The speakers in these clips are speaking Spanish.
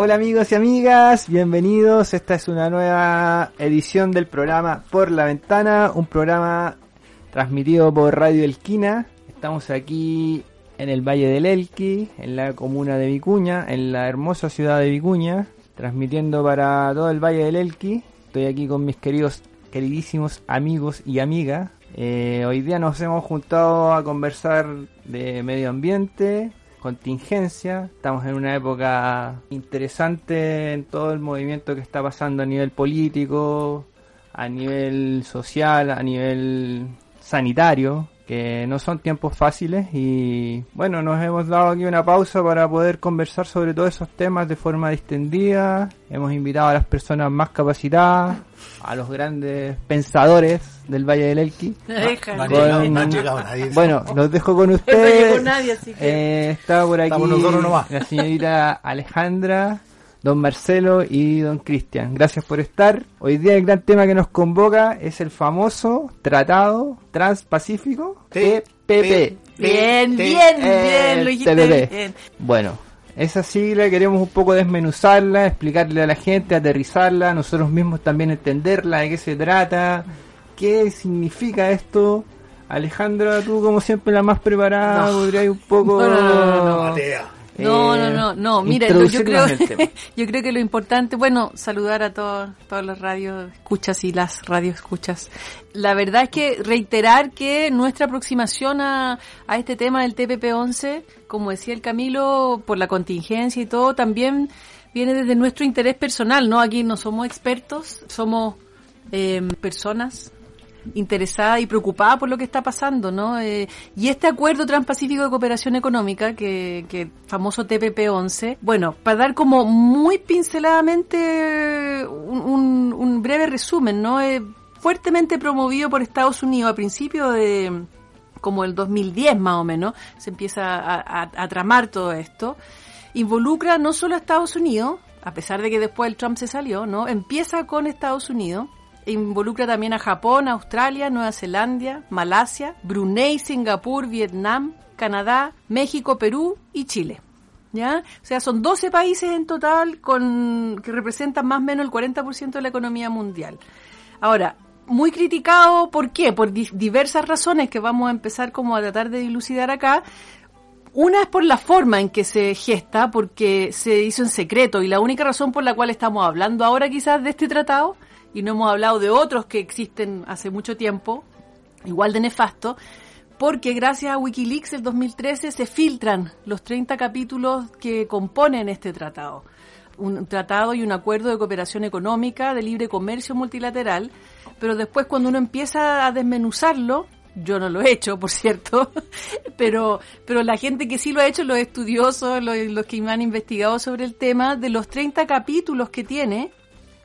Hola amigos y amigas, bienvenidos. Esta es una nueva edición del programa Por la Ventana, un programa transmitido por Radio Elquina. Estamos aquí en el Valle del Elqui, en la comuna de Vicuña, en la hermosa ciudad de Vicuña, transmitiendo para todo el Valle del Elqui. Estoy aquí con mis queridos, queridísimos amigos y amigas. Eh, hoy día nos hemos juntado a conversar de medio ambiente, contingencia. Estamos en una época interesante en todo el movimiento que está pasando a nivel político, a nivel social, a nivel sanitario, que no son tiempos fáciles y bueno, nos hemos dado aquí una pausa para poder conversar sobre todos esos temas de forma distendida. Hemos invitado a las personas más capacitadas, a los grandes pensadores del Valle del Elqui. Con- Bueno, los dejo con No ustedes. llegó nadie, así que... Eh, está por aquí nomás. la señorita Alejandra, don Marcelo y don Cristian. Gracias por estar. Hoy día el gran tema que nos convoca es el famoso Tratado Transpacífico TPP. Bien, bien, eh, bien, lo bien. Bueno, esa sigla queremos un poco desmenuzarla, explicarle a la gente, aterrizarla, nosotros mismos también entenderla, de qué se trata, qué significa esto. Alejandra, tú como siempre la más preparada, No. podrías un poco... No, no, no, no, no. Eh, no, no, no, mira, yo creo, yo creo que lo importante, bueno, saludar a todos, todas las radios escuchas y las radio escuchas. La verdad es que reiterar que nuestra aproximación a, a este tema del TPP-11, como decía el Camilo, por la contingencia y todo, también viene desde nuestro interés personal, ¿no? Aquí no somos expertos, somos eh, personas interesada y preocupada por lo que está pasando, ¿no? Eh, y este acuerdo transpacífico de cooperación económica, que, que famoso TPP-11, bueno, para dar como muy pinceladamente un, un- breve resumen, ¿no? Eh, fuertemente promovido por Estados Unidos a principios de como el 2010 más o menos, se empieza a, a- a tramar todo esto, involucra no solo Estados Unidos, a pesar de que después el Trump se salió, ¿no? Empieza con Estados Unidos, involucra también a Japón, Australia, Nueva Zelanda, Malasia, Brunei, Singapur, Vietnam, Canadá, México, Perú y Chile. ¿Ya? O sea, son 12 países en total con que representan más o menos el 40% de la economía mundial. Ahora, muy criticado, ¿por qué? Por di- diversas razones que vamos a empezar como a tratar de dilucidar acá. Una es por la forma en que se gesta, porque se hizo en secreto, y la única razón por la cual estamos hablando ahora quizás de este tratado, y no hemos hablado de otros que existen hace mucho tiempo, igual de nefasto, porque gracias a Wikileaks el 2013 se filtran los 30 capítulos que componen este tratado. Un tratado y un acuerdo de cooperación económica, de libre comercio multilateral, pero después cuando uno empieza a desmenuzarlo, yo no lo he hecho, por cierto, pero, pero la gente que sí lo ha hecho, los estudiosos, los, los que me han investigado sobre el tema, de los 30 capítulos que tiene,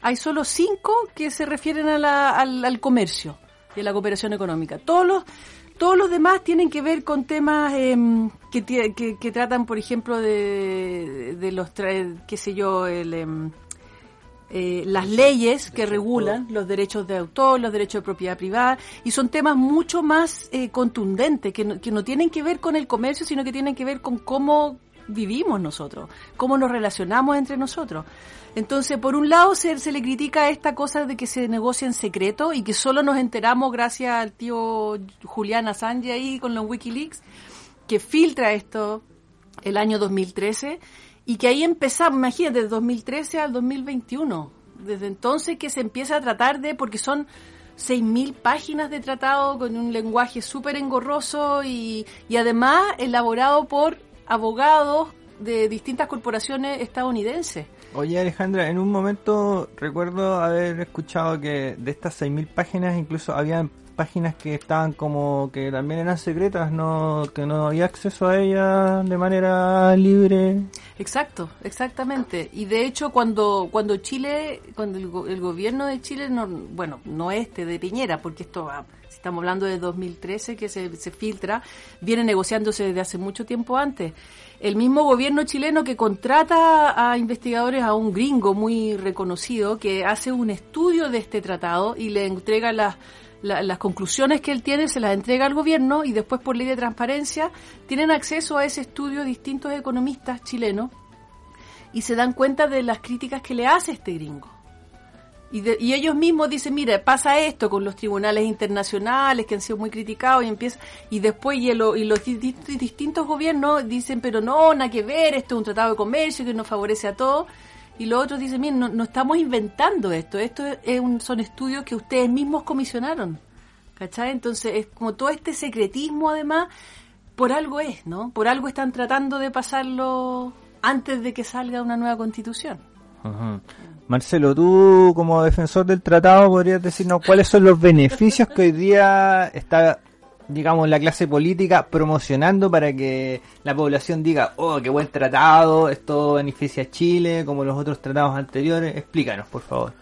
hay solo 5 que se refieren a la- al, al comercio y a la cooperación económica. Todos los, todos los demás tienen que ver con temas em, que, que, que tratan, por ejemplo, de, de los, qué sé yo, el... em, eh, las leyes que regulan los derechos de autor, los derechos de propiedad privada, y son temas mucho más eh, contundentes, que no, que no tienen que ver con el comercio, sino que tienen que ver con cómo vivimos nosotros, cómo nos relacionamos entre nosotros. Entonces, por un lado, se, se le critica esta cosa de que se negocia en secreto y que solo nos enteramos gracias al tío Julián Assange ahí con los Wikileaks, que filtra esto el año 2013 y que ahí empezamos, imagínate, desde 2013 al 2021. Desde entonces que se empieza a tratar de, porque son 6.000 páginas de tratado con un lenguaje súper engorroso y, y además elaborado por abogados de distintas corporaciones estadounidenses. Oye Alejandra, en un momento recuerdo haber escuchado que de estas 6.000 páginas incluso habían páginas que estaban como que también eran secretas, no que no había acceso a ellas de manera libre. Exacto, exactamente. Y de hecho cuando cuando Chile, cuando el, go- el gobierno de Chile, no, bueno, no este de Piñera, porque esto va, estamos hablando de 2013 que se, se filtra, viene negociándose desde hace mucho tiempo antes. El mismo gobierno chileno que contrata a investigadores a un gringo muy reconocido que hace un estudio de este tratado y le entrega las la- las conclusiones que él tiene se las entrega al gobierno y después por ley de transparencia tienen acceso a ese estudio distintos economistas chilenos y se dan cuenta de las críticas que le hace este gringo. Y, de- y ellos mismos dicen, mira, pasa esto con los tribunales internacionales que han sido muy criticados y empieza y después y, el- y los di- di- distintos gobiernos dicen, pero no, nada que ver, esto es un tratado de comercio que nos favorece a todos. Y los otros dicen, miren, no, no estamos inventando esto, esto es, un- son estudios que ustedes mismos comisionaron. ¿Cachai? Entonces es como todo este secretismo además, por algo es, ¿no? Por algo están tratando de pasarlo antes de que salga una nueva constitución. Ujú. Marcelo, tú como defensor del tratado podrías decirnos cuáles son los beneficios que hoy día está, digamos, la clase política promocionando para que la población diga, oh, qué buen tratado, esto beneficia a Chile, como los otros tratados anteriores. Explícanos, por favor.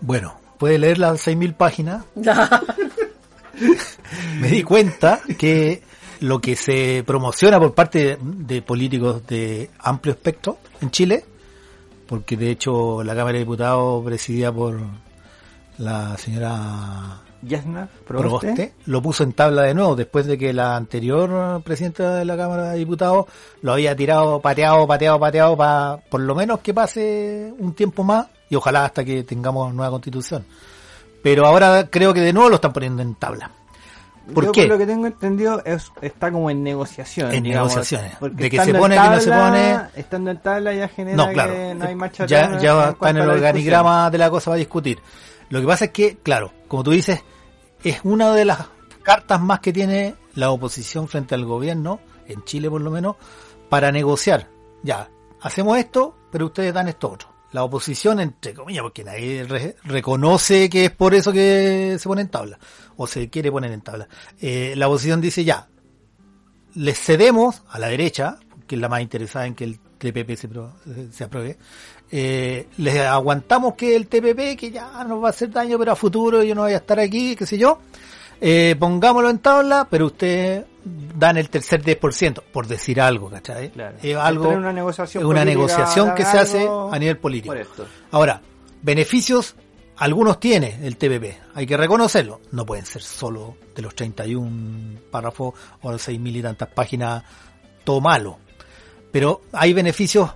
Bueno, puede leer las 6.000 páginas. Me di cuenta que lo que se promociona por parte de políticos de amplio espectro en Chile, porque de hecho la Cámara de Diputados presidida por la señora Yasna, Proboste. Proboste, lo puso en tabla de nuevo después de que la anterior presidenta de la Cámara de Diputados lo había tirado, pateado, pateado, pateado para por lo menos que pase un tiempo más y ojalá hasta que tengamos nueva constitución. Pero ahora creo que de nuevo lo están poniendo en tabla. ¿Por Yo qué? por lo que tengo entendido es, está como en negociaciones. En digamos, negociaciones. De que se pone, que no se tabla- pone. Estando en tabla ya genera No, claro. que no hay marcha ya atrás ya en está en el la organigrama de la cosa va a discutir. Lo que pasa es que, claro, como tú dices, es una de las cartas más que tiene la oposición frente al gobierno, en Chile por lo menos, para negociar. Ya, hacemos esto, pero ustedes dan esto otro. La oposición, entre comillas, porque nadie re- reconoce que es por eso que se pone en tabla, o se quiere poner en tabla. Eh, la oposición dice ya, les cedemos a la derecha, que es la más interesada en que el TPP se, pro- se apruebe, eh, les aguantamos que el TPP, que ya nos va a hacer daño, pero a futuro yo no voy a estar aquí, qué sé yo, eh, pongámoslo en tabla, pero ustedes dan el tercer 10%, por decir algo, ¿cachai? Claro. Es algo, una negociación una política negociación que se hace a nivel político. Ahora, beneficios, algunos tiene el TPP, hay que reconocerlo. No pueden ser solo de los 31 párrafos o los 6.000 y tantas páginas, todo malo. Pero hay beneficios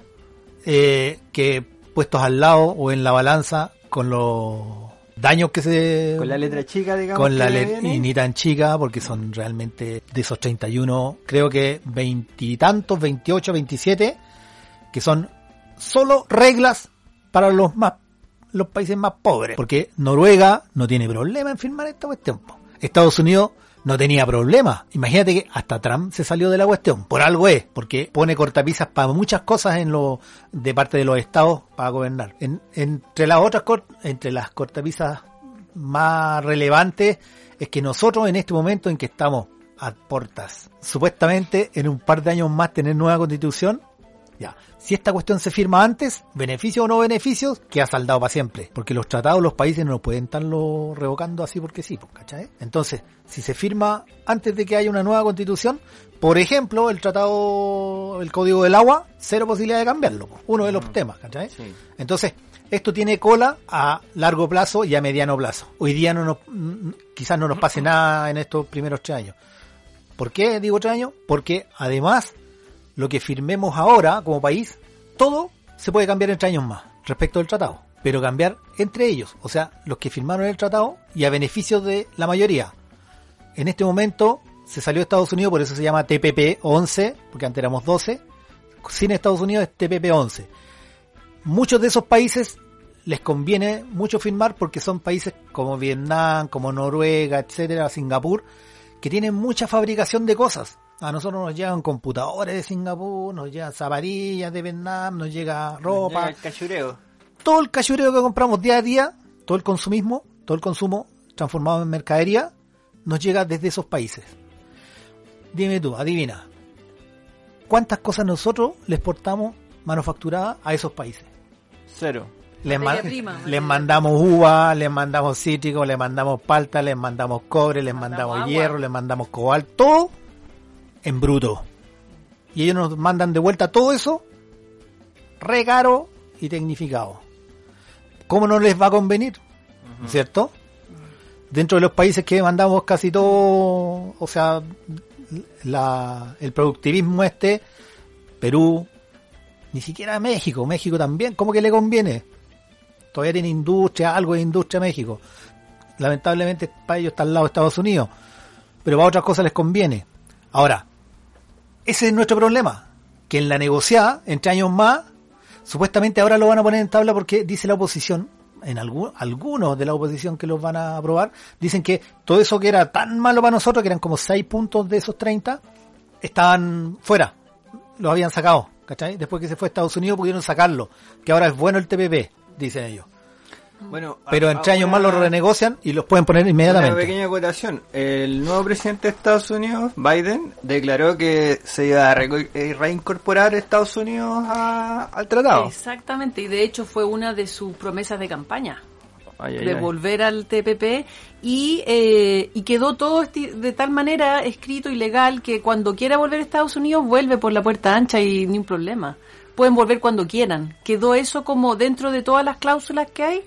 eh, que puestos al lado o en la balanza con los daños que se... Con la letra chica, digamos. con la que le- viene. y ni tan chica porque son realmente de esos 31 creo que veintitantos 28 27 que son solo reglas para los más los países más pobres porque Noruega no tiene problema en firmar esta cuestión. Estados Unidos no tenía problema. Imagínate que hasta Trump se salió de la cuestión. Por algo es, porque pone cortapisas para muchas cosas en lo, de parte de los estados para gobernar. En- entre las otras entre las cortapisas más relevantes es que nosotros en este momento en que estamos a portas, supuestamente en un par de años más tener nueva constitución, ya, si esta cuestión se firma antes, beneficios o no beneficios, queda saldado para siempre. Porque los tratados, los países no pueden estarlo revocando así porque sí, pues, ¿cachai? Entonces, si se firma antes de que haya una nueva constitución, por ejemplo, el tratado, el código del agua, cero posibilidad de cambiarlo. pues, Uno de los temas, ¿cachai? Sí. Entonces, esto tiene cola a largo plazo y a mediano plazo. Hoy día no nos, mm, quizás no nos pase nada en estos primeros tres años. ¿Por qué digo tres años? Porque además, lo que firmemos ahora como país, todo se puede cambiar en tres años más respecto del tratado. Pero cambiar entre ellos, o sea, los que firmaron el tratado y a beneficio de la mayoría. En este momento se salió Estados Unidos, por eso se llama TPP 11, porque antes éramos 12. Sin Estados Unidos es TPP 11 muchos de esos países les conviene mucho firmar porque son países como Vietnam, como Noruega, etcétera, Singapur, que tienen mucha fabricación de cosas. A nosotros nos llegan computadores de Singapur, nos llegan zapatillas de Vietnam, nos llega ropa. El cachureo. Todo el cachureo que compramos día a día, todo el consumismo, todo el consumo transformado en mercadería, nos llega desde esos países. Dime tú, adivina. ¿Cuántas cosas nosotros les exportamos manufacturadas a esos países? Cero. Les, Materia ma- prima, les mandamos uva, les mandamos cítricos, les mandamos palta, les mandamos cobre, les mandamos mandamos, hierro, les mandamos cobalto, todo en bruto. Y ellos nos mandan de vuelta todo eso re caro y tecnificado. ¿Cómo no les va a convenir? ¿Cierto? Dentro de los países que mandamos casi todo, o sea, la, el productivismo este, Perú, ni siquiera México, México también, ¿cómo que le conviene? Todavía tiene industria, algo de industria México. Lamentablemente para ellos está al lado de Estados Unidos, pero para otras cosas les conviene. Ahora, ese es nuestro problema, que en la negociada, entre años más, supuestamente ahora lo van a poner en tabla porque dice la oposición, en algún, algunos de la oposición que los van a aprobar, dicen que todo eso que era tan malo para nosotros, que eran como 6 puntos de esos 30, estaban fuera, lo habían sacado, ¿cachai? Después que se fue a Estados Unidos pudieron sacarlo, que ahora es bueno el TPP, dicen ellos. Bueno, Pero a- entre años una- más lo renegocian y los pueden poner Una inmediatamente. pequeña acotación. El nuevo presidente de Estados Unidos, Biden, declaró que se iba a reco- eh, reincorporar Estados Unidos a- al tratado. Exactamente, y de hecho fue una de sus promesas de campaña. Ay, ay, de ay. volver al TPP y, eh, y quedó todo de tal manera escrito y legal que cuando quiera volver a Estados Unidos vuelve por la puerta ancha y ni un problema. Pueden volver cuando quieran. Quedó eso como dentro de todas las cláusulas que hay,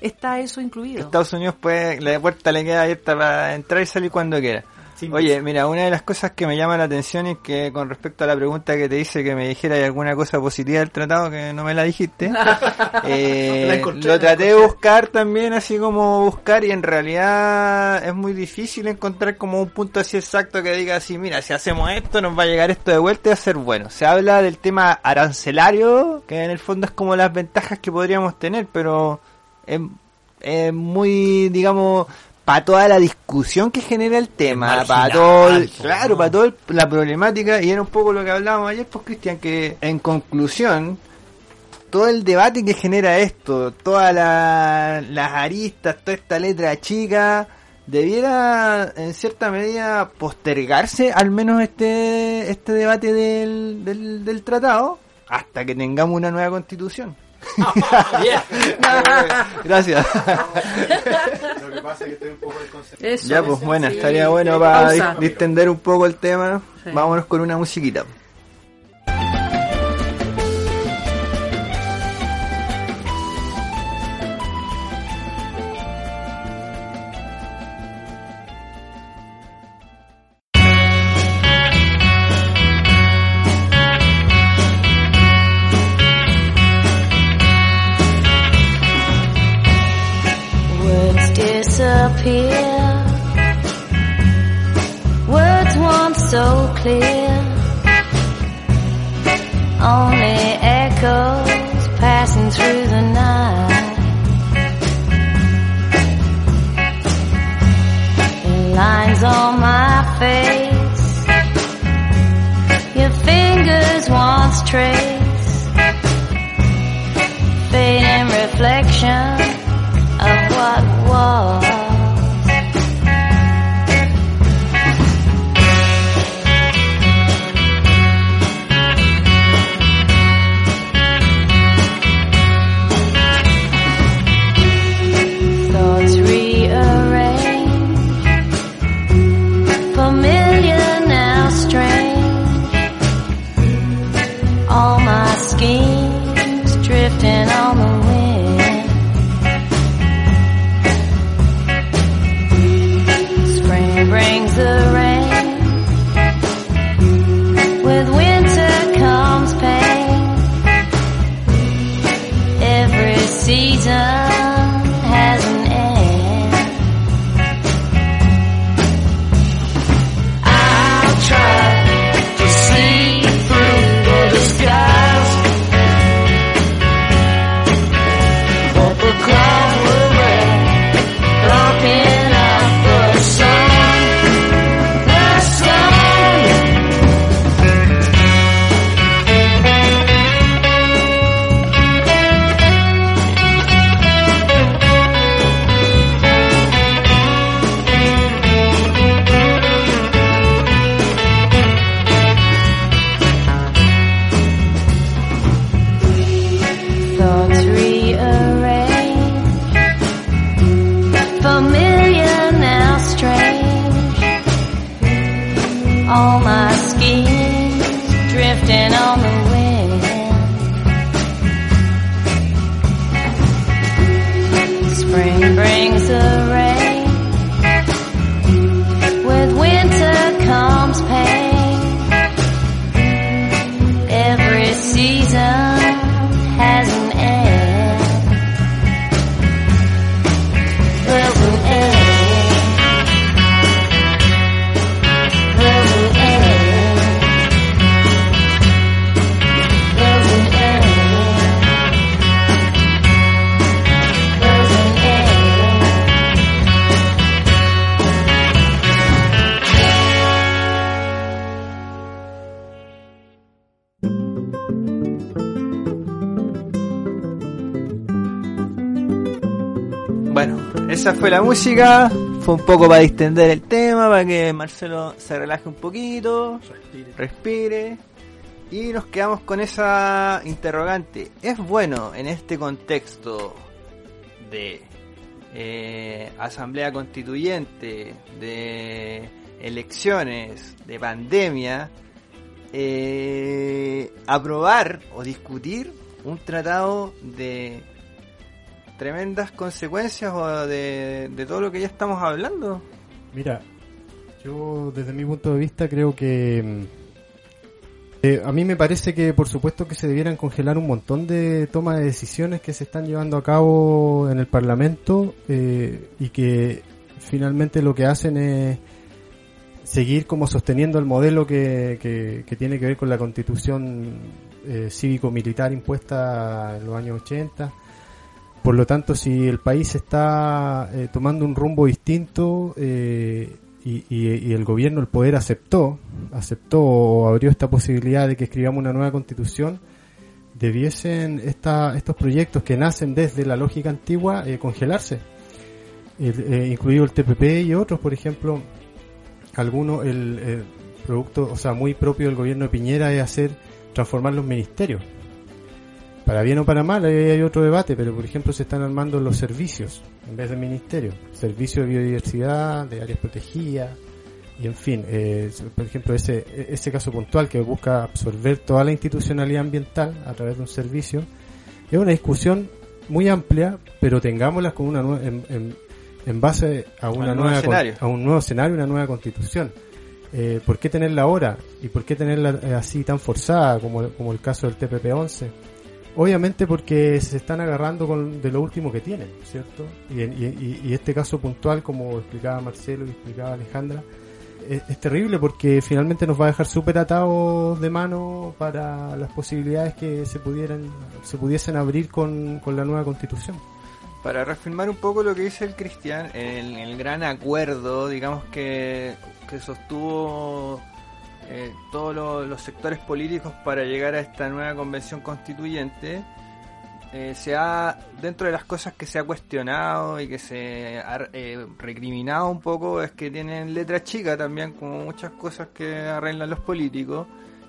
está eso incluido. Estados Unidos puede, la puerta le queda abierta para entrar y salir cuando quiera. Sin Oye, mira, una de las cosas que me llama la atención es que con respecto a la pregunta que te hice que me dijera alguna cosa positiva del tratado que no me la dijiste, eh, La encontré, lo traté de buscar también así como buscar y en realidad es muy difícil encontrar como un punto así exacto que diga así, mira, si hacemos esto nos va a llegar esto de vuelta y va a ser bueno. Se habla del tema arancelario, que en el fondo es como las ventajas que podríamos tener, pero es, es muy, digamos, para toda la discusión que genera el tema, para todo, el- claro, para toda la problemática, y era un poco lo que hablábamos ayer, pues Cristian, que en conclusión, todo el debate que genera esto, todas la- las aristas, toda esta letra chica, debiera en cierta medida postergarse al menos este, este debate del, del, del tratado hasta que tengamos una nueva constitución. Gracias. Lo que pasa es que estoy un poco desconcentrado. Eso, Ya, pues bueno, sí. estaría bueno para Pausa. distender un poco el tema. Sí. Vámonos con una musiquita. Música. Fue un poco para distender el tema, para que Marcelo se relaje un poquito, respire. Y nos quedamos con esa interrogante. ¿Es bueno en este contexto de eh, asamblea constituyente, de elecciones, de pandemia, eh, aprobar o discutir un tratado de tremendas consecuencias de, de todo lo que ya estamos hablando? Mira, yo desde mi punto de vista creo que... mm, eh, a mí me parece que por supuesto que se debieran congelar un montón de tomas de decisiones que se están llevando a cabo en el Parlamento eh, y que finalmente lo que hacen es seguir como sosteniendo el modelo que, que- que tiene que ver con la constitución eh, cívico-militar impuesta en los años 80. Por lo tanto, si el país está eh, tomando un rumbo distinto eh, y, y- y el gobierno, el poder aceptó, aceptó o abrió esta posibilidad de que escribamos una nueva constitución, debiesen esta, estos proyectos que nacen desde la lógica antigua eh, congelarse, El- incluido el TPP y otros, por ejemplo, algunos, el producto, o sea, muy propio del gobierno de Piñera es hacer, transformar los ministerios para bien o para mal, ahí hay otro debate, pero por ejemplo se están armando los servicios en vez de ministerio. Servicio de biodiversidad, de áreas protegidas, y en fin, eh, por ejemplo ese, ese caso puntual que busca absorber toda la institucionalidad ambiental a través de un servicio, es una discusión muy amplia, pero tengámosla con una en, en- en base a una nueva a un nuevo escenario, una nueva constitución. Eh, ¿Por qué tenerla ahora? ¿Y por qué tenerla eh, así tan forzada como, como el caso del TPP-11? Obviamente porque se están agarrando con, de lo último que tienen, ¿cierto? Y, este caso puntual, como explicaba Marcelo y explicaba Alejandra, es, es terrible porque finalmente nos va a dejar súper atados de mano para las posibilidades que se pudieran se pudiesen abrir con, con la nueva constitución. Para reafirmar un poco lo que dice el Cristian, el, el gran acuerdo, digamos que, que sostuvo eh, todos lo- los sectores políticos para llegar a esta nueva convención constituyente, eh, se ha, dentro de las cosas que se ha cuestionado y que se ha eh, recriminado un poco, es que tienen letra chica también, como muchas cosas que arreglan los políticos,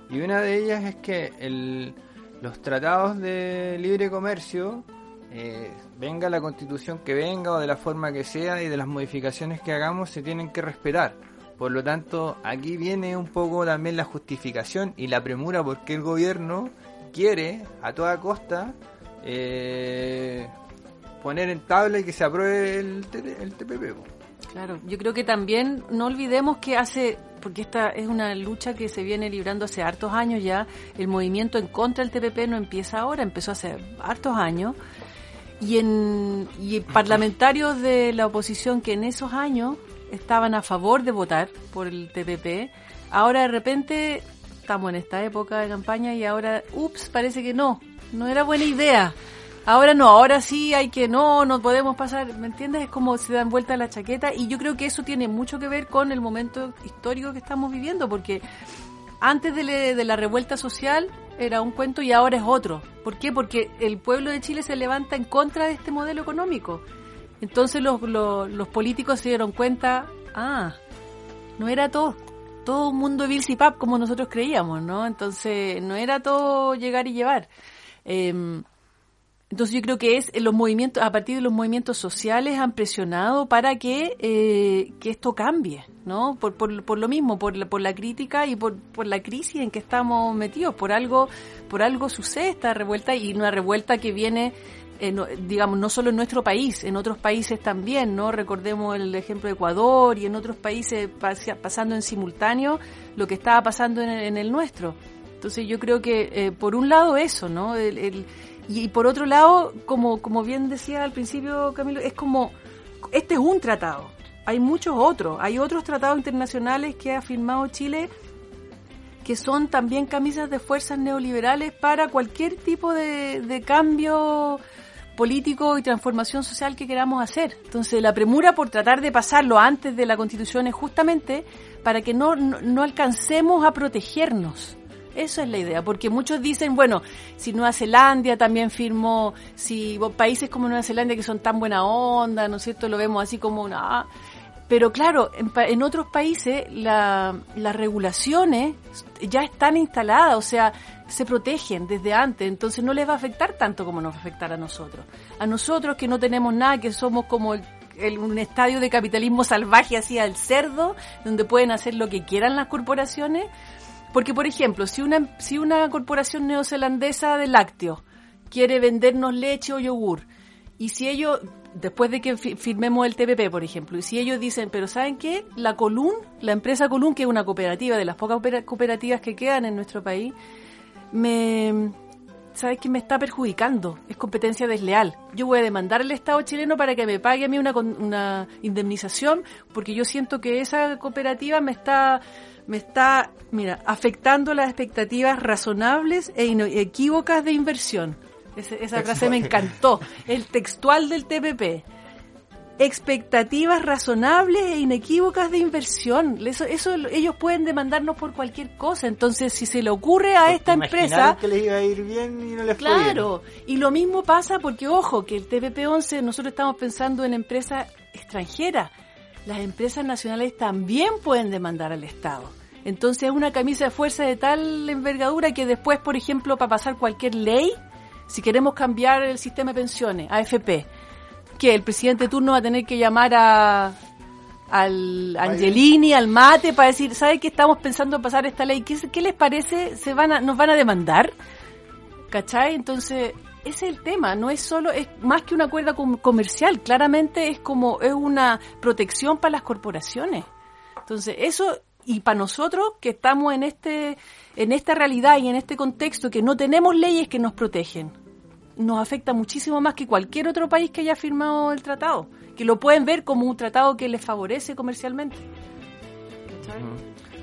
y una de ellas es que el, los tratados de libre comercio, eh, venga la constitución que venga o de la forma que sea y de las modificaciones que hagamos, se tienen que respetar. Por lo tanto, aquí viene un poco también la justificación y la premura porque el gobierno quiere a toda costa eh, poner en tabla y que se apruebe el, el TPP. Claro, yo creo que también no olvidemos que hace, porque esta es una lucha que se viene librando hace hartos años ya, el movimiento en contra del TPP no empieza ahora, empezó hace hartos años, y, en, y parlamentarios de la oposición que en esos años estaban a favor de votar por el TPP, ahora de repente estamos en esta época de campaña y ahora, ups, parece que no, no era buena idea. Ahora no, ahora sí hay que no, no podemos pasar, ¿me entiendes? Es como se dan vuelta la chaqueta y yo creo que eso tiene mucho que ver con el momento histórico que estamos viviendo, porque antes de, de la revuelta social era un cuento y ahora es otro. ¿Por qué? Porque el pueblo de Chile se levanta en contra de este modelo económico. Entonces los, los, los políticos se dieron cuenta, ah, no era todo, todo un mundo de Bills y Pap como nosotros creíamos, ¿no? Entonces no era todo llegar y llevar. Em, Entonces yo creo que es los movimientos, a partir de los movimientos sociales han presionado para que, eh, que esto cambie, ¿no? Por, por, por lo mismo, por la, por la crítica y por, por la crisis en que estamos metidos, por algo, por algo sucede esta revuelta y una revuelta que viene no- digamos, no solo en nuestro país, en otros países también, ¿no? Recordemos el ejemplo de Ecuador y en otros países pas- pasando en simultáneo lo que estaba pasando en el, en el nuestro. Entonces yo creo que, eh, por un lado, eso, ¿no? El- y, por otro lado, como, como bien decía al principio Camilo, es como, este es un tratado. Hay muchos otros, hay otros tratados internacionales que ha firmado Chile que son también camisas de fuerzas neoliberales para cualquier tipo de cambio político y transformación social que queramos hacer. Entonces, la premura por tratar de pasarlo antes de la Constitución es justamente para que no, no, alcancemos a protegernos. Eso es la idea, porque muchos dicen, bueno, si Nueva Zelanda también firmó, si países como Nueva Zelanda que son tan buena onda, ¿no es cierto? Lo vemos así como una... Pero claro, en, en otros países la- las regulaciones ya están instaladas, o sea, se protegen desde antes, entonces no les va a afectar tanto como nos va a afectar a nosotros. A nosotros que no tenemos nada, que somos como el- un estadio de capitalismo salvaje así al cerdo, donde pueden hacer lo que quieran las corporaciones. Porque, por ejemplo, si una, si una corporación neozelandesa de lácteos quiere vendernos leche o yogur, y si ellos, después de que fi- firmemos el TPP, por ejemplo, y si ellos dicen, pero ¿saben qué? La Colún, la empresa Colún, que es una cooperativa, de las pocas opera- cooperativas que quedan en nuestro país, me... ¿Sabes que me está perjudicando? Es competencia desleal. Yo voy a demandar al Estado chileno para que me pague a mí una, una indemnización porque yo siento que esa cooperativa me está, me está, mira, afectando las expectativas razonables e inequívocas de inversión. Ese- esa frase me encantó. El textual del TPP expectativas razonables e inequívocas de inversión. Eso, eso ellos pueden demandarnos por cualquier cosa. Entonces, si se le ocurre a esta empresa, que les iba a ir bien y no les fue bien. claro, y lo mismo pasa porque, ojo, que el TPP-11 nosotros estamos pensando en empresas extranjeras. Las empresas nacionales también pueden demandar al Estado. Entonces es una camisa de fuerza de tal envergadura que después, por ejemplo, para pasar cualquier ley, si queremos cambiar el sistema de pensiones, AFP, que el presidente de turno va a tener que llamar a al Angelini, al Mate, para decir, ¿sabe que estamos pensando en pasar esta ley? ¿Qué, qué les parece? ¿Se van a, ¿Nos van a demandar? ¿Cachai? Entonces, ese es el tema, no es solo, es más que un acuerdo com- comercial, claramente es como, es una protección para las corporaciones. Entonces, eso, y para nosotros que estamos en este, en esta realidad y en este contexto que no tenemos leyes que nos protegen, nos afecta muchísimo más que cualquier otro país que haya firmado el tratado, que lo pueden ver como un tratado que les favorece comercialmente. ¿Cachai?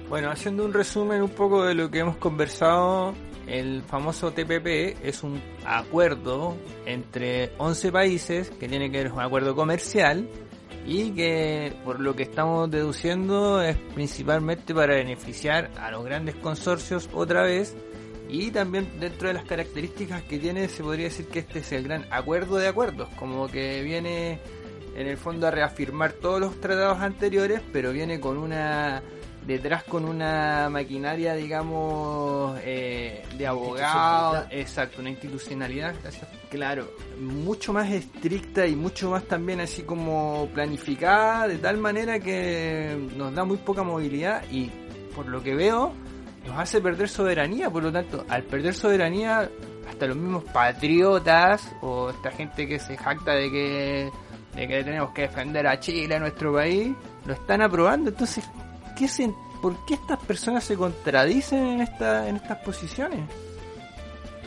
Bueno, haciendo un resumen un poco de lo que hemos conversado, el famoso TPP es un acuerdo entre 11 países que tiene que ver con un acuerdo comercial y que por lo que estamos deduciendo es principalmente para beneficiar a los grandes consorcios otra vez y también dentro de las características que tiene se podría decir que este es el gran acuerdo de acuerdos, como que viene en el fondo a reafirmar todos los tratados anteriores, pero viene con una detrás con una maquinaria, digamos, eh, de abogados, exacto, una institucionalidad, gracias. claro, mucho más estricta y mucho más también así como planificada, de tal manera que nos da muy poca movilidad y por lo que veo nos hace perder soberanía, por lo tanto, al perder soberanía, hasta los mismos patriotas o esta gente que se jacta de que de que tenemos que defender a Chile, a nuestro país, lo están aprobando. Entonces, ¿qué se, ¿por qué estas personas se contradicen en, en estas posiciones?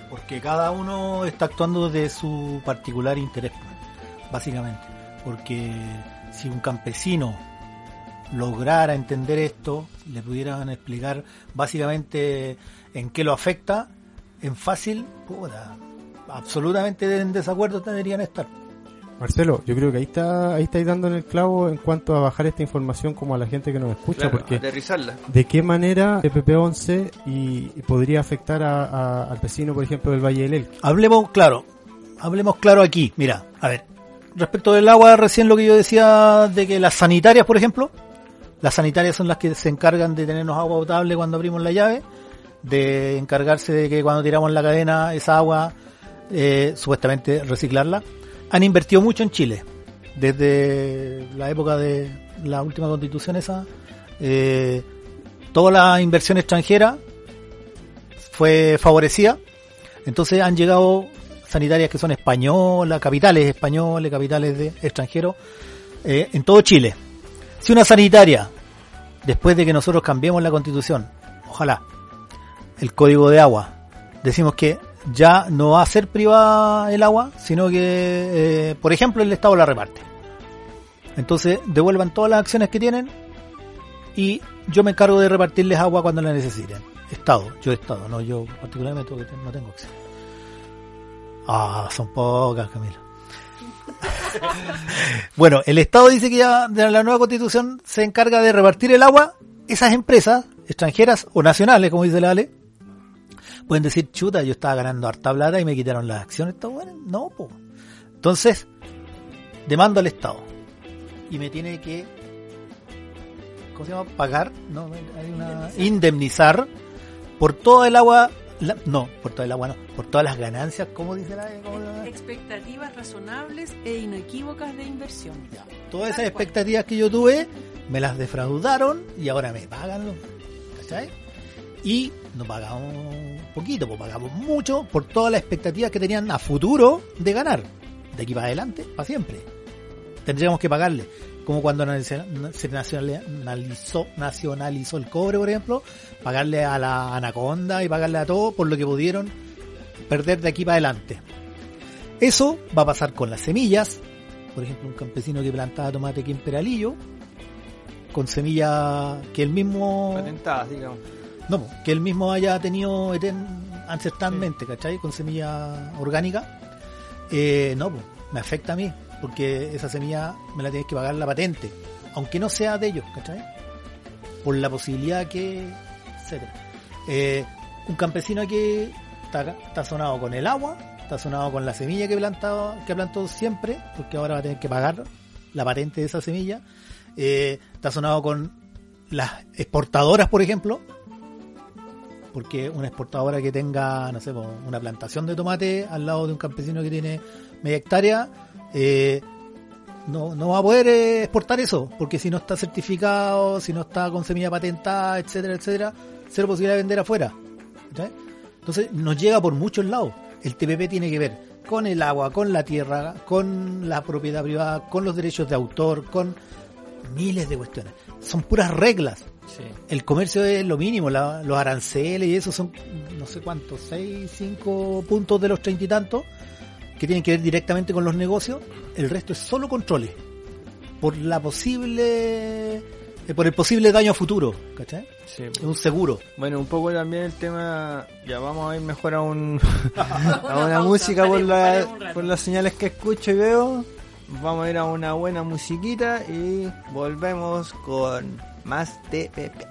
Porque cada uno está actuando de su particular interés, básicamente. Porque si un campesino lograra entender esto, le pudieran explicar básicamente en qué lo afecta, en fácil, puta, absolutamente en desacuerdo deberían estar. Marcelo, yo creo que ahí está ahí estáis dando en el clavo en cuanto a bajar esta información como a la gente que nos escucha, Claro, porque aterrizarla. ¿de qué manera el PP11 y, y podría afectar a- a- al vecino, por ejemplo, del Valle del Elqui? Hablemos claro, hablemos claro aquí. Mira, a ver, respecto del agua, recién lo que yo decía de que las sanitarias, por ejemplo, las sanitarias son las que se encargan de tenernos agua potable cuando abrimos la llave, de encargarse de que cuando tiramos la cadena esa agua eh, supuestamente reciclarla, han invertido mucho en Chile. Desde la época de la última constitución esa, eh, toda la inversión extranjera fue favorecida. Entonces han llegado sanitarias que son españolas, capitales españoles, capitales de extranjeros, eh, en todo Chile. Si una sanitaria, después de que nosotros cambiemos la constitución, ojalá, el código de agua, decimos que ya no va a ser privada el agua, sino que, eh, por ejemplo, el Estado la reparte. Entonces, devuelvan todas las acciones que tienen y yo me encargo de repartirles agua cuando la necesiten. Estado, yo Estado, no yo particularmente no tengo acción. Ah, son pocas, Camilo. Bueno, el Estado dice que ya la nueva constitución se encarga de repartir el agua. Esas empresas, extranjeras o nacionales, como dice la Ale, pueden decir, chuta, yo estaba ganando harta plata y me quitaron las acciones. ¿Está bueno? No, po. Entonces, demando al Estado. Y me tiene que, ¿cómo se llama? Pagar, ¿no? Hay una, indemnizar por todo el agua, la- no, por todo el agua no, por todas las ganancias, ¿cómo dice la? cómo la- Expectativas razonables e inequívocas de inversión. Ya. Todas esas expectativas que yo tuve me las defraudaron y ahora me pagan. los- ¿Cachai? Y no pagamos poquito, pues pagamos mucho por todas las expectativas que tenían a futuro de ganar. De aquí para adelante, para siempre. Tendríamos que pagarle. Como cuando se nacionalizó, nacionalizó el cobre, por ejemplo, pagarle a la anaconda y pagarle a todo por lo que pudieron perder de aquí para adelante. Eso va a pasar con las semillas, por ejemplo, un campesino que plantaba tomate aquí en Peralillo, con semilla que el mismo, Patentadas, digamos. no, que el mismo haya tenido ancestralmente, ¿cachai? Con semilla orgánica, eh, no, pues, me afecta a mí, porque esa semilla me la tienes que pagar la patente, aunque no sea de ellos, ¿cachai? Por la posibilidad que, etcétera. Eh, un campesino que está, sonado con el agua, está sonado con la semilla que plantado, que siempre, porque ahora va a tener que pagar la patente de esa semilla. Eh, está sonado con las exportadoras, por ejemplo, porque una exportadora que tenga, no sé, una plantación de tomate al lado de un campesino que tiene media hectárea, eh, no, no va a poder eh, exportar eso, porque si no está certificado, si no está con semilla patentada, etcétera, etcétera, cero posibilidad de vender afuera. Entonces nos llega por muchos lados. El TPP tiene que ver con el agua, con la tierra, con la propiedad privada, con los derechos de autor, con miles de cuestiones. Son puras reglas. Sí. El comercio es lo mínimo, la- los aranceles y eso son no sé cuántos, seis, cinco puntos de los treinta y tantos que tienen que ver directamente con los negocios. El resto es solo controles por la posible, eh, por el posible daño a futuro, ¿cachai? Sí. Es un seguro. Bueno, un poco también el tema, ya vamos a ir mejor a, un, a una música por, la- por las señales que escucho y veo. Vamos a ir a una buena musiquita y volvemos con más TPP.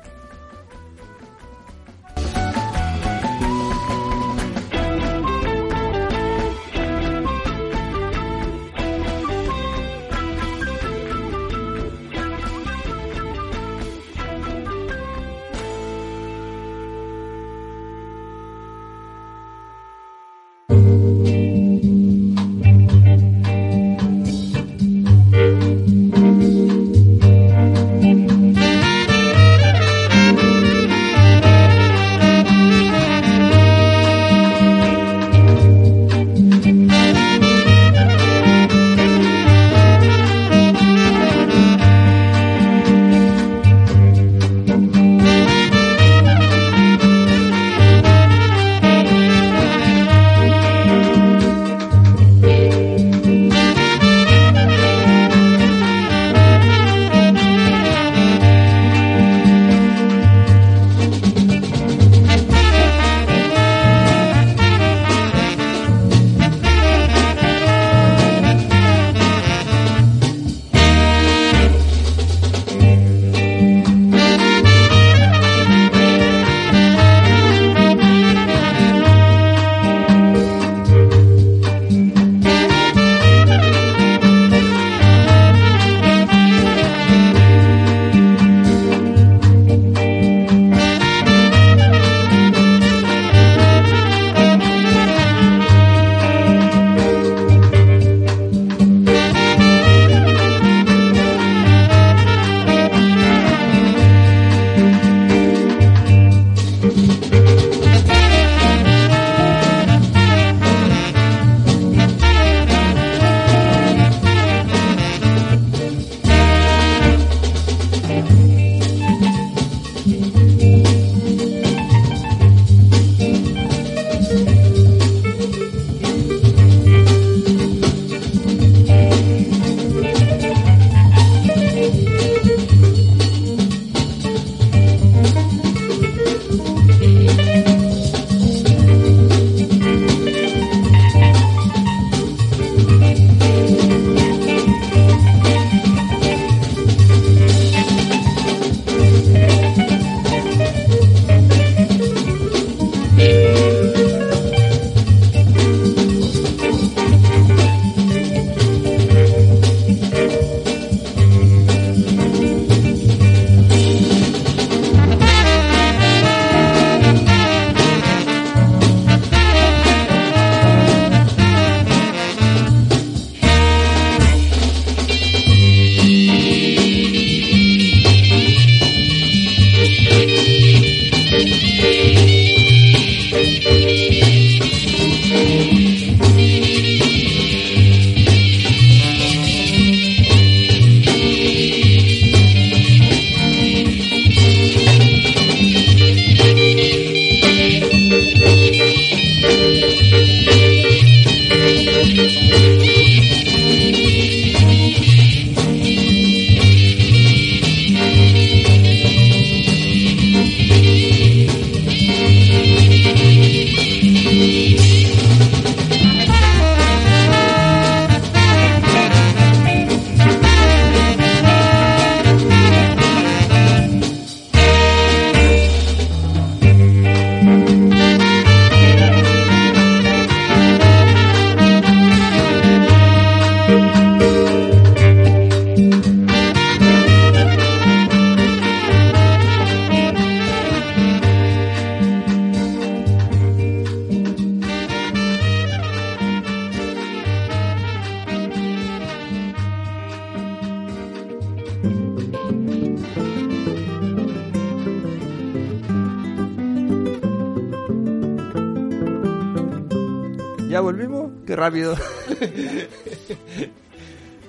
Rápido.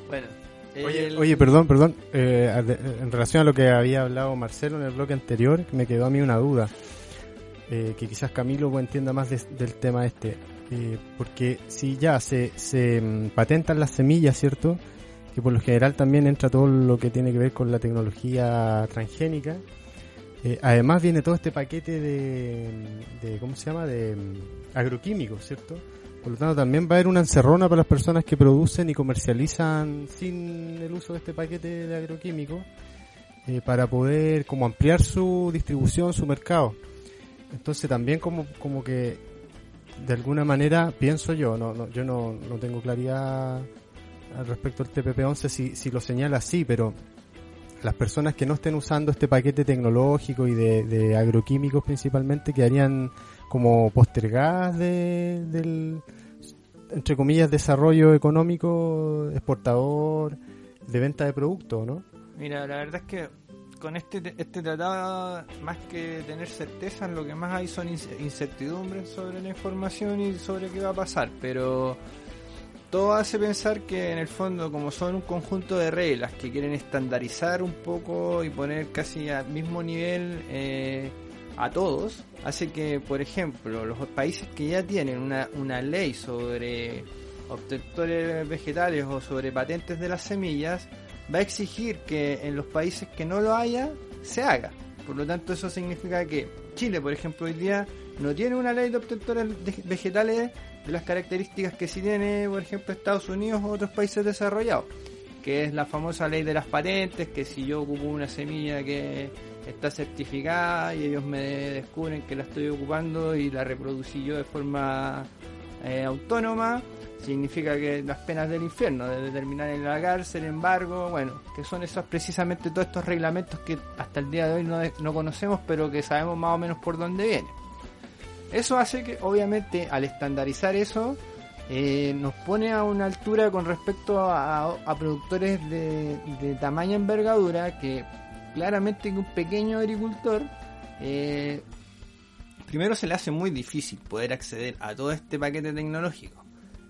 bueno. Oye, el- oye, perdón, perdón. eh, en relación a lo que había hablado Marcelo en el bloque anterior, me quedó a mí una duda. eh, que quizás Camilo pues, entienda más de- del tema este. eh, porque si ya se, se mm, patentan las semillas, ¿cierto? Que por lo general también entra todo lo que tiene que ver con la tecnología transgénica. eh, además viene todo este paquete de, de ¿cómo se llama? De mm, agroquímicos, ¿cierto? Por lo tanto, también va a haber una encerrona para las personas que producen y comercializan sin el uso de este paquete de agroquímicos eh, para poder como ampliar su distribución, su mercado. Entonces también como, como que de alguna manera pienso yo, no, no, yo no, no tengo claridad al respecto del TPP-11 si, si lo señala así, pero las personas que no estén usando este paquete tecnológico y de, de agroquímicos principalmente quedarían como postergadas de, del, entre comillas, desarrollo económico, exportador, de venta de productos, ¿no? Mira, la verdad es que con este, este tratado, más que tener certezas, lo que más hay son ince- incertidumbres sobre la información y sobre qué va a pasar. Pero todo hace pensar que en el fondo, como son un conjunto de reglas que quieren estandarizar un poco y poner casi al mismo nivel eh, a todos, hace que, por ejemplo, los países que ya tienen una, una ley sobre obtentores vegetales o sobre patentes de las semillas, va a exigir que en los países que no lo haya, se haga. Por lo tanto, eso significa que Chile, por ejemplo, hoy día no tiene una ley de obtentores vegetales de las características que sí tiene, por ejemplo, Estados Unidos o otros países desarrollados, que es la famosa ley de las patentes, que si yo ocupo una semilla que está certificada y ellos me descubren que la estoy ocupando y la reproducí yo de forma eh, autónoma, significa que las penas del infierno, de terminar en la cárcel, embargo, bueno, que son esos precisamente todos estos reglamentos que hasta el día de hoy no, no conocemos, pero que sabemos más o menos por dónde vienen. Eso hace que, obviamente, al estandarizar eso, eh, nos pone a una altura con respecto a, productores de, de tamaña envergadura que claramente que un pequeño agricultor eh, primero se le hace muy difícil poder acceder a todo este paquete tecnológico.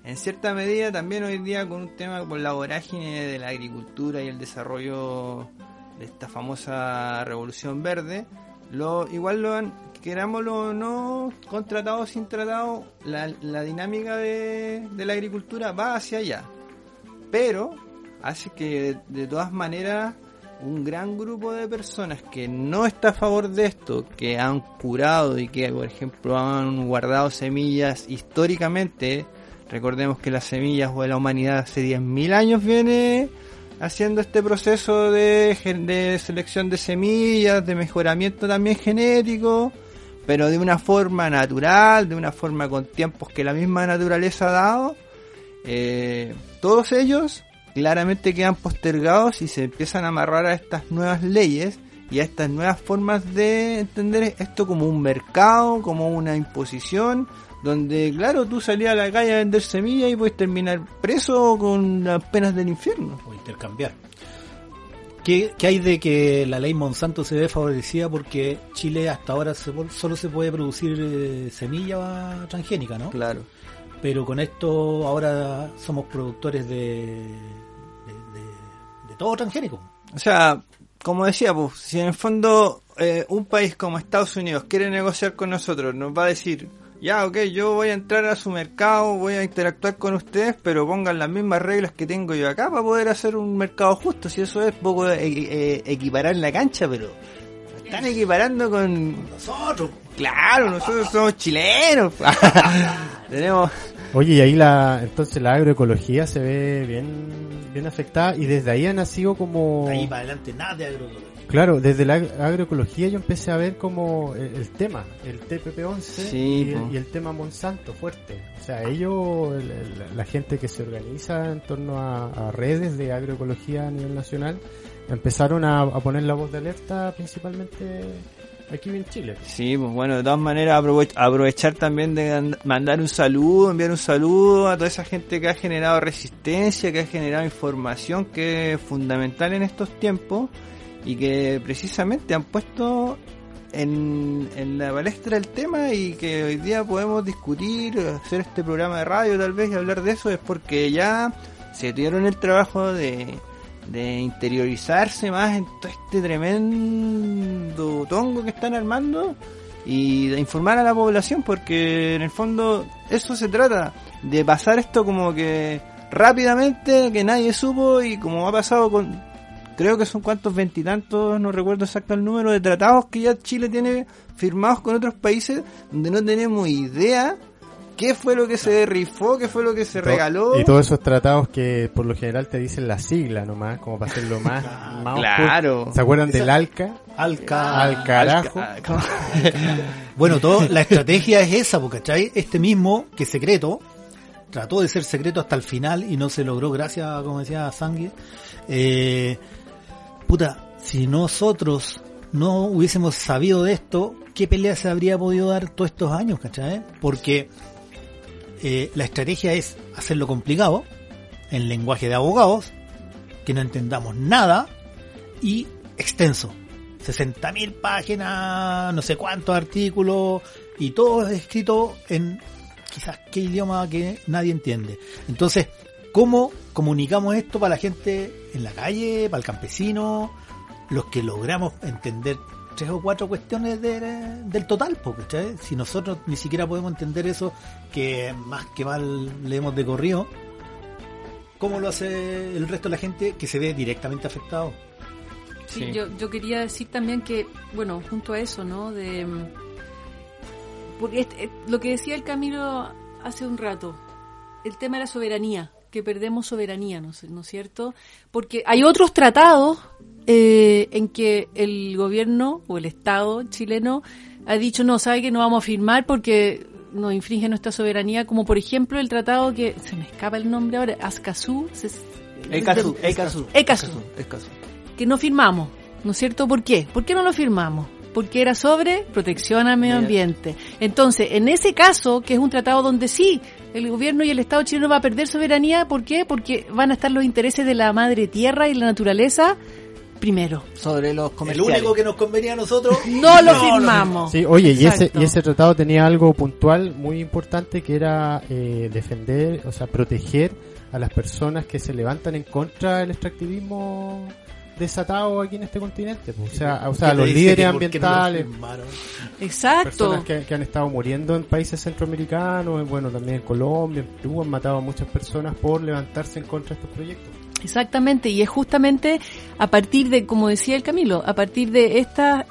En cierta medida también hoy día con un tema con la vorágine de la agricultura y el desarrollo de esta famosa revolución verde, igual lo han, querámoslo o no, con tratado o sin tratado, la, dinámica de, la agricultura va hacia allá. Pero hace que de todas maneras un gran grupo de personas que no está a favor de esto, que han curado y que, por ejemplo, han guardado semillas históricamente, recordemos que las semillas o la humanidad hace 10.000 años viene haciendo este proceso de, de selección de semillas, de mejoramiento también genético, pero de una forma natural, de una forma con tiempos que la misma naturaleza ha dado. Eh, todos ellos claramente quedan postergados y se empiezan a amarrar a estas nuevas leyes y a estas nuevas formas de entender esto como un mercado, como una imposición, donde claro, tú salías a la calle a vender semillas y puedes terminar preso con las penas del infierno. o intercambiar. ¿Qué, qué hay de que la ley Monsanto se ve favorecida porque Chile hasta ahora se- solo se puede producir eh, semilla transgénica, ¿no? Claro. Pero con esto ahora somos productores de, todo transgénico. O sea, como decía, pues, si en el fondo eh, un país como Estados Unidos quiere negociar con nosotros, nos va a decir, ya, ok, yo voy a entrar a su mercado, voy a interactuar con ustedes, pero pongan las mismas reglas que tengo yo acá para poder hacer un mercado justo. Si eso es poco eh, eh, equiparar la cancha, pero están equiparando con nosotros. Claro, nosotros somos chilenos. Tenemos Oye, y ahí la, entonces la agroecología se ve bien, bien afectada y desde ahí ha nacido como... De ahí para adelante nada de agroecología. Claro, desde la ag- agroecología yo empecé a ver como el, el tema, el TPP-11 Sí, y, el, y el tema Monsanto fuerte. O sea, ellos, el- el- la gente que se organiza en torno a, a redes de agroecología a nivel nacional, empezaron a, a poner la voz de alerta principalmente aquí en Chile. Sí, pues bueno, de todas maneras aprove- aprovechar también de and- mandar un saludo, enviar un saludo a toda esa gente que ha generado resistencia, que ha generado información que es fundamental en estos tiempos y que precisamente han puesto en, en la palestra el tema y que hoy día podemos discutir, hacer este programa de radio tal vez y hablar de eso es porque ya se dieron el trabajo de, de interiorizarse más en todo este tremendo tongo que están armando y de informar a la población porque en el fondo eso se trata de pasar esto como que rápidamente que nadie supo y como ha pasado con creo que son cuantos veintitantos no recuerdo exacto el número de tratados que ya Chile tiene firmados con otros países donde no tenemos idea qué fue lo que se rifó qué fue lo que se regaló Y todos esos tratados que por lo general te dicen la sigla nomás, como para hacerlo más, más Claro. oscuro. ¿Se acuerdan del ALCA? Alca. Al carajo. Ah. Bueno, todo, la estrategia es esa, porque ¿cachai? Este mismo, que es secreto, trató de ser secreto hasta el final y no se logró, gracias, como decía Sangue. Eh, puta, si nosotros no hubiésemos sabido de esto, ¿qué pelea se habría podido dar todos estos años, cachai? Porque eh, la estrategia es hacerlo complicado, en lenguaje de abogados, que no entendamos nada y extenso. 60.000 páginas, no sé cuántos artículos y todo escrito en quizás qué idioma que nadie entiende. Entonces, ¿cómo comunicamos esto para la gente en la calle, para el campesino, los que logramos entender tres o cuatro cuestiones de- del total? Porque si nosotros ni siquiera podemos entender eso, que más que mal leemos de corrido, ¿cómo lo hace el resto de la gente que se ve directamente afectado? Sí, Sí. Yo, yo quería decir también que, bueno, junto a eso, ¿no? De, porque este- eh, lo que decía el Camilo hace un rato, el tema de la soberanía, que perdemos soberanía, ¿no, es- ¿no es cierto? Porque hay otros tratados eh, en que el gobierno o el Estado chileno ha dicho, no, sabe que no vamos a firmar porque nos infringe nuestra soberanía, como por ejemplo el tratado que, se me escapa el nombre ahora, Azcazú, se- Ecazú, Ecazú, que no firmamos, ¿no es cierto? ¿Por qué? ¿Por qué no lo firmamos? Porque era sobre protección al medio Bien. ambiente. Entonces, en ese caso, que es un tratado donde sí, el gobierno y el Estado chileno va a perder soberanía, ¿por qué? Porque van a estar los intereses de la madre tierra y la naturaleza primero. sobre los El comerciales. único que nos convenía a nosotros. No lo firmamos. Sí, oye, y ese, y ese tratado tenía algo puntual muy importante que era eh, defender, o sea, proteger a las personas que se levantan en contra del extractivismo desatado aquí en este continente. pues. O sea, o sea los líderes no ambientales. Exacto. personas que, que han estado muriendo en países centroamericanos, bueno, también en Colombia, en Perú, han matado a muchas personas por levantarse en contra de estos proyectos. Exactamente, y es justamente a partir de, como decía el Camilo, a partir de estas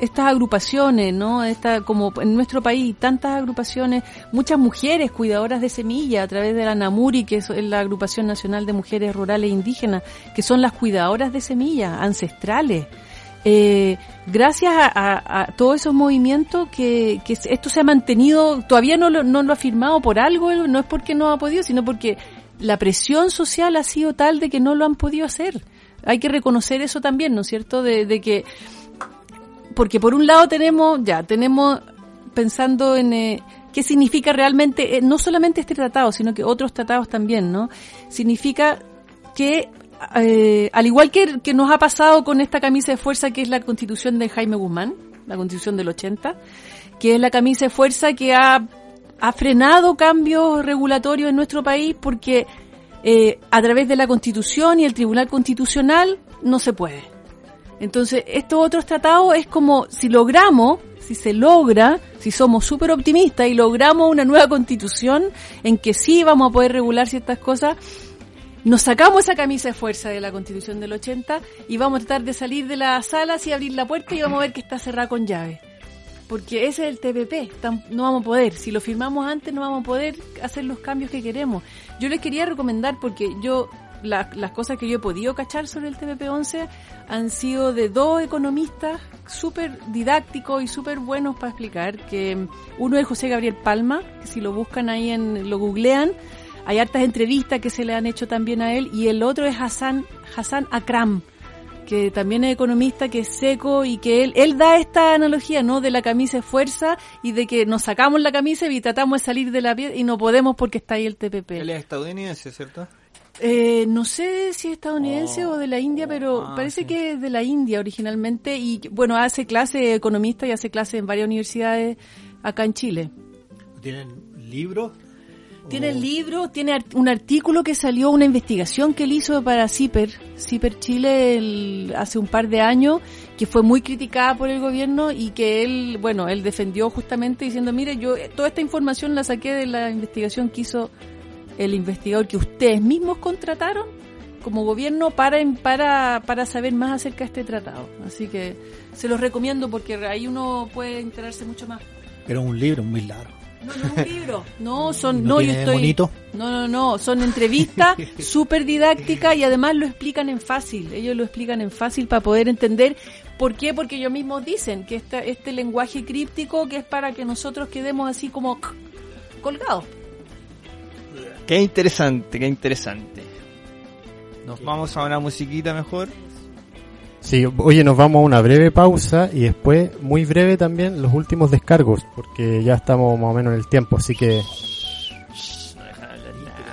estas agrupaciones, ¿no? Esta, como en nuestro país, tantas agrupaciones, muchas mujeres cuidadoras de semilla a través de la NAMURI, que es la Agrupación Nacional de Mujeres Rurales e Indígenas, que son las cuidadoras de semillas ancestrales. Eh, gracias a, a- a todos esos movimientos que, que esto se ha mantenido, todavía no lo, no lo ha firmado por algo, no es porque no ha podido, sino porque la presión social ha sido tal de que no lo han podido hacer. Hay que reconocer eso también, ¿no es cierto? De, de que, porque por un lado tenemos, ya, tenemos pensando en eh, qué significa realmente, eh, no solamente este tratado, sino que otros tratados también, ¿no? Significa que, eh, al igual que, que nos ha pasado con esta camisa de fuerza que es la constitución de Jaime Guzmán, la constitución del 80, que es la camisa de fuerza que ha, ha frenado cambios regulatorios en nuestro país porque eh, a través de la constitución y el tribunal constitucional no se puede. Entonces, estos otros tratados es como si logramos, si se logra, si somos súper optimistas y logramos una nueva constitución en que sí vamos a poder regular ciertas cosas, nos sacamos esa camisa de fuerza de la constitución del 80 y vamos a tratar de salir de la sala y abrir la puerta y vamos a ver que está cerrada con llave. Porque ese es el TPP, no vamos a poder, si lo firmamos antes no vamos a poder hacer los cambios que queremos. Yo les quería recomendar porque yo la- las cosas que yo he podido cachar sobre el TPP-11 han sido de dos economistas súper didácticos y súper buenos para explicar, que uno es José Gabriel Palma, que si lo buscan ahí, en lo googlean, hay hartas entrevistas que se le han hecho también a él, y el otro es Hassan, Hassan Akram, que también es economista, que es seco y que él, él da esta analogía, ¿no? De la camisa de fuerza y de que nos sacamos la camisa y tratamos de salir de la piel y no podemos porque está ahí el TPP. Él es estadounidense, ¿cierto? Eh, no sé si es estadounidense o de la India, pero Ah, parece sí. que es de la India originalmente y bueno, hace clase economista y hace clase en varias universidades acá en Chile. ¿Tienen libros? Tiene el libro, tiene un artículo que salió, una investigación que él hizo para CIPER, CIPER Chile el- hace un par de años, que fue muy criticada por el gobierno y que él, bueno, él defendió justamente diciendo, mire, yo eh, toda esta información la saqué de la investigación que hizo el investigador que ustedes mismos contrataron como gobierno para, para, para saber más acerca de este tratado. Así que se los recomiendo porque ahí uno puede enterarse mucho más. Pero es un libro muy largo. No, no es un libro. No, son, ¿No no, yo estoy. monito? No, no, no, son entrevistas súper didácticas y además lo explican en fácil. Ellos lo explican en fácil para poder entender. ¿Por qué? Porque ellos mismos dicen que esta, este lenguaje críptico que es para que nosotros quedemos así como colgados. Qué interesante, qué interesante. Nos vamos a una musiquita mejor. Sí, oye, nos vamos a una breve pausa y después, muy breve también, los últimos descargos, porque ya estamos más o menos en el tiempo, así que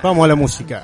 vamos a la música.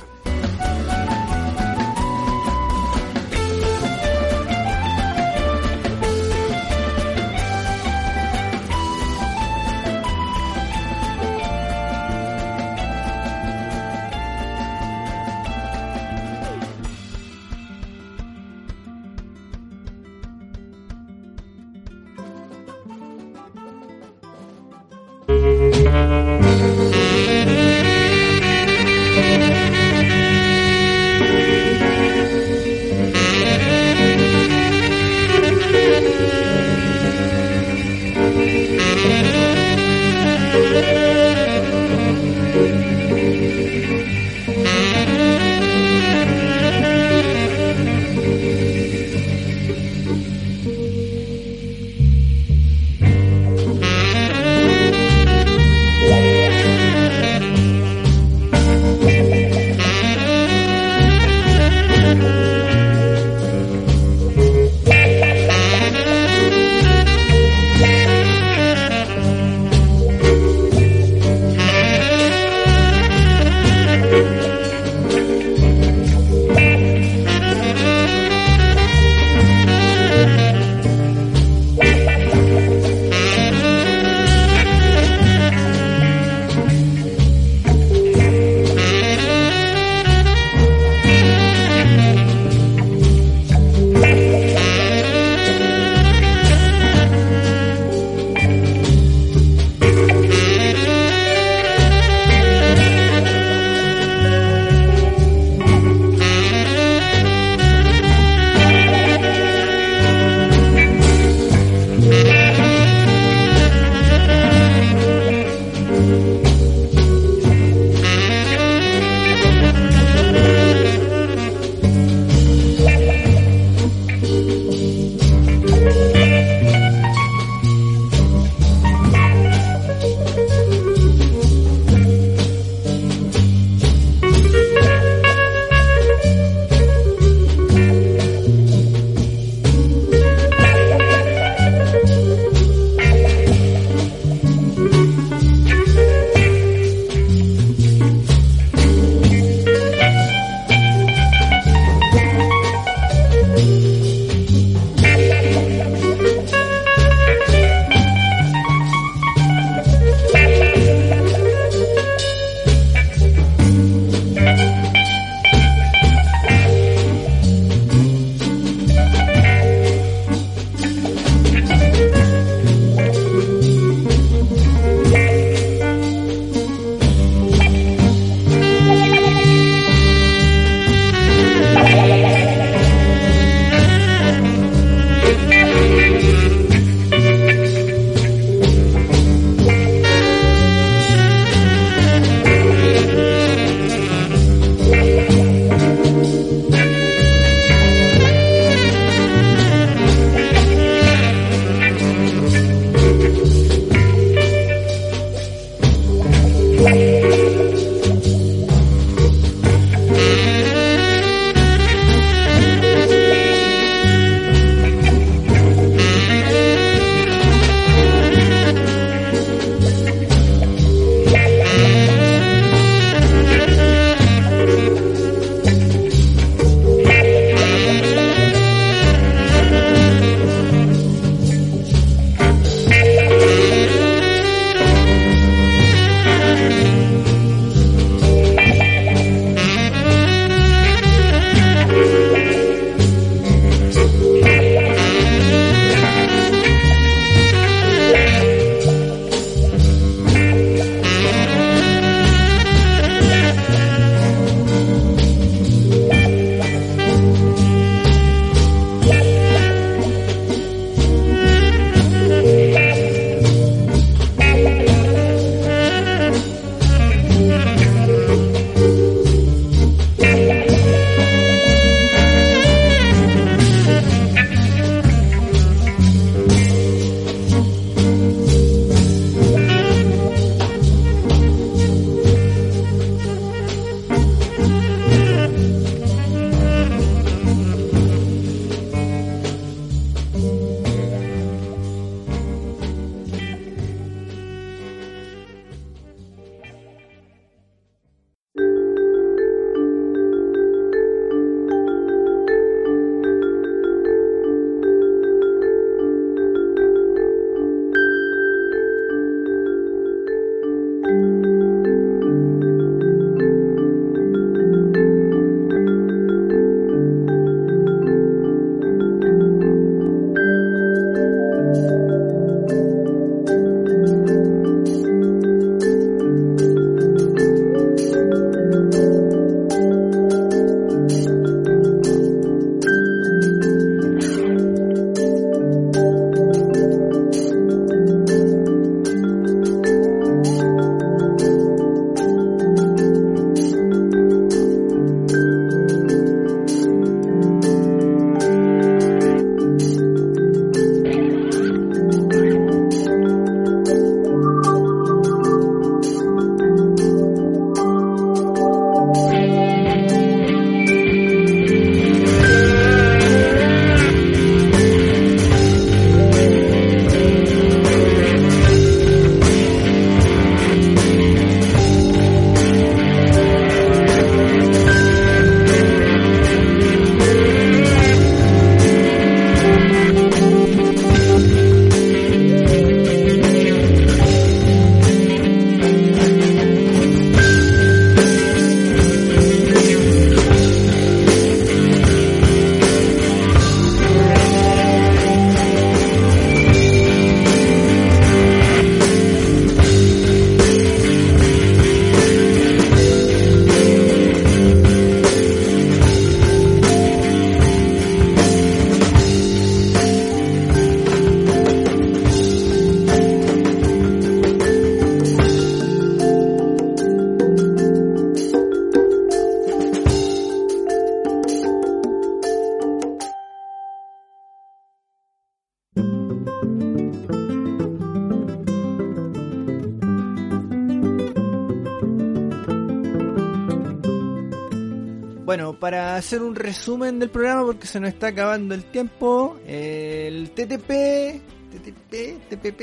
Hacer un resumen del programa, porque se nos está acabando el tiempo, eh, el TTP, TTP, TPP,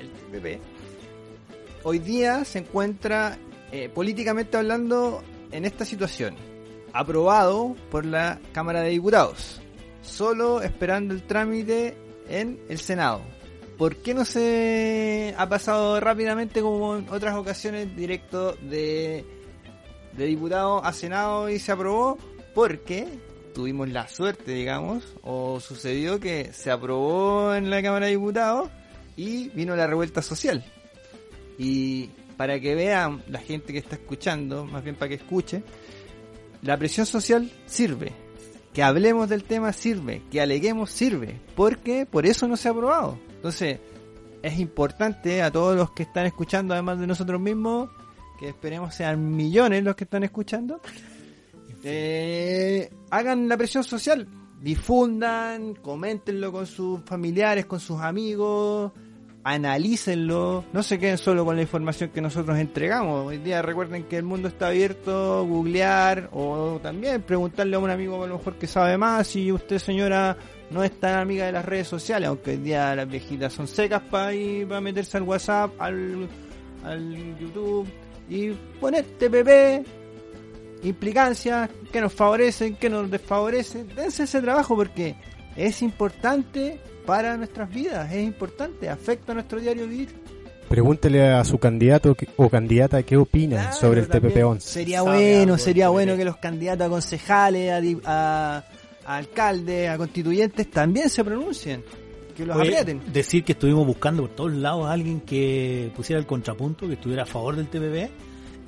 el hoy día se encuentra eh, políticamente hablando en esta situación. Aprobado por la Cámara de Diputados. Solo esperando el trámite en el Senado. ¿Por qué no se ha pasado rápidamente como en otras ocasiones directo de, de diputado a Senado y se aprobó? Porque tuvimos la suerte, digamos, o sucedió que se aprobó en la Cámara de Diputados y vino la revuelta social. Y para que vean la gente que está escuchando, más bien para que escuche, la presión social sirve. Que hablemos del tema sirve, que aleguemos sirve, porque por eso no se ha aprobado. Entonces, es importante a todos los que están escuchando, además de nosotros mismos, que esperemos sean millones los que están escuchando, eh, hagan la presión social, difundan, coméntenlo con sus familiares, con sus amigos, analícenlo, no se queden solo con la información que nosotros entregamos. Hoy día recuerden que el mundo está abierto, googlear o también preguntarle a un amigo a lo mejor que sabe más si usted señora no es tan amiga de las redes sociales, aunque hoy día las viejitas son secas para para meterse al WhatsApp, al, al YouTube y poner TPP, implicancias, que nos favorecen, que nos desfavorecen. Dense ese trabajo porque es importante para nuestras vidas, es importante, afecta a nuestro diario vivir. Pregúntele a su candidato o candidata qué opina Claro, sobre el también TPP-11. Sería bueno, algo sería bueno que los candidatos a concejales, a, a- a alcaldes, a constituyentes también se pronuncien, que los aprieten. decir que estuvimos buscando por todos lados a alguien que pusiera el contrapunto, que estuviera a favor del TPP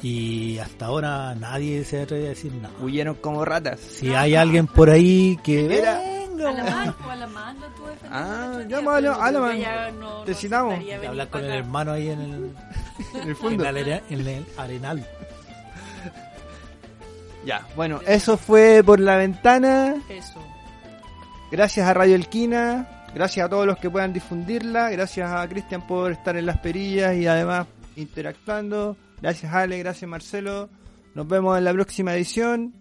y hasta ahora nadie se atreve a decir nada. Huyeron como ratas. Si hay alguien por ahí que Era- A la mano, a la mano tú defendiendo Ah, el pero a hablar con el hermano ahí en el, En el en fondo. la arena- en el arenal. Ya, bueno, eso fue por la ventana. Eso. Gracias a Radio Elquina, gracias a todos los que puedan difundirla, gracias a Cristian por estar en las perillas y además interactuando. Gracias Ale, gracias Marcelo. Nos vemos en la próxima edición.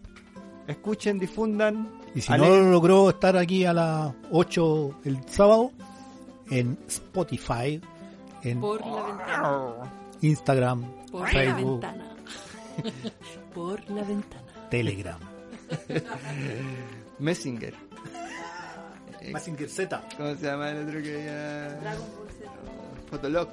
Escuchen, difundan. Y si Ale- no logró estar aquí a las 8 el sábado, en Spotify, en Por la ventana. Instagram, Por la ventana. Por la ventana. Telegram. Messenger. Mazinger Z. ¿Cómo se llama el otro que había? Fotolog.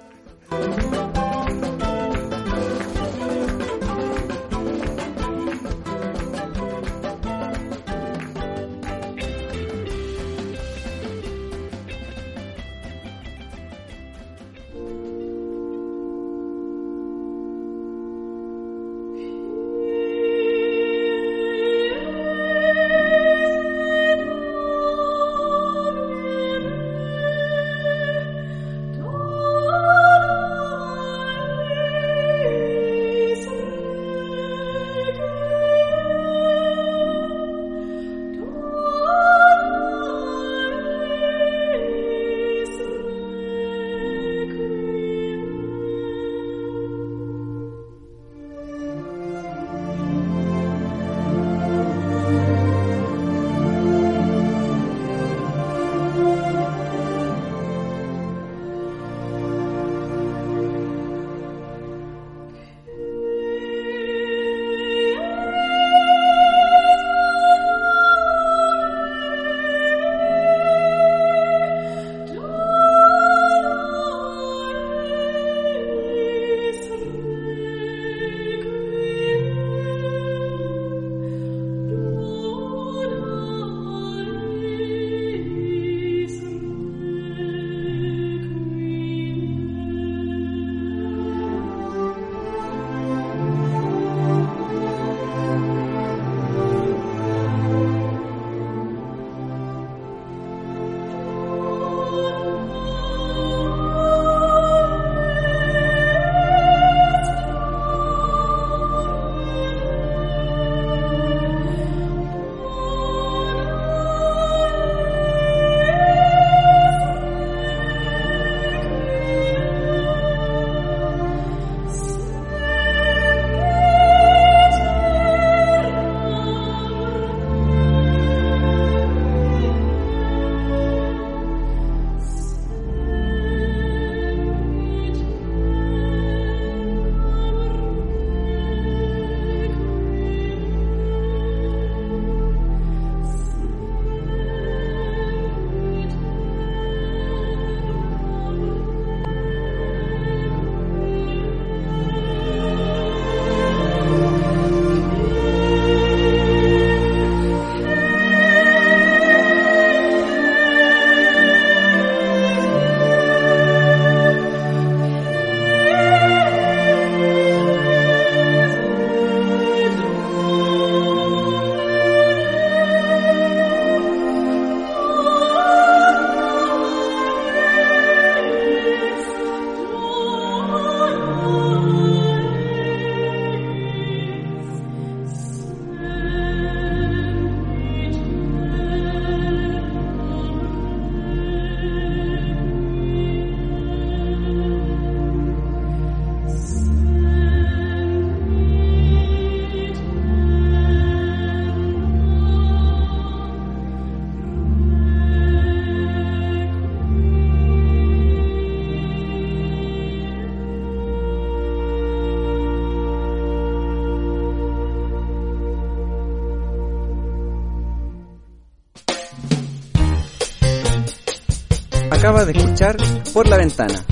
De escuchar Por la Ventana,